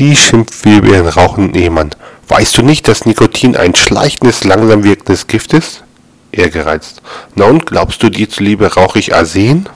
Sie schimpft wie über ihren rauchenden Ehemann. Weißt du nicht, dass Nikotin ein schleichendes, langsam wirkendes Gift ist? Er gereizt. Na und, glaubst du, dir zuliebe rauche ich Arsen?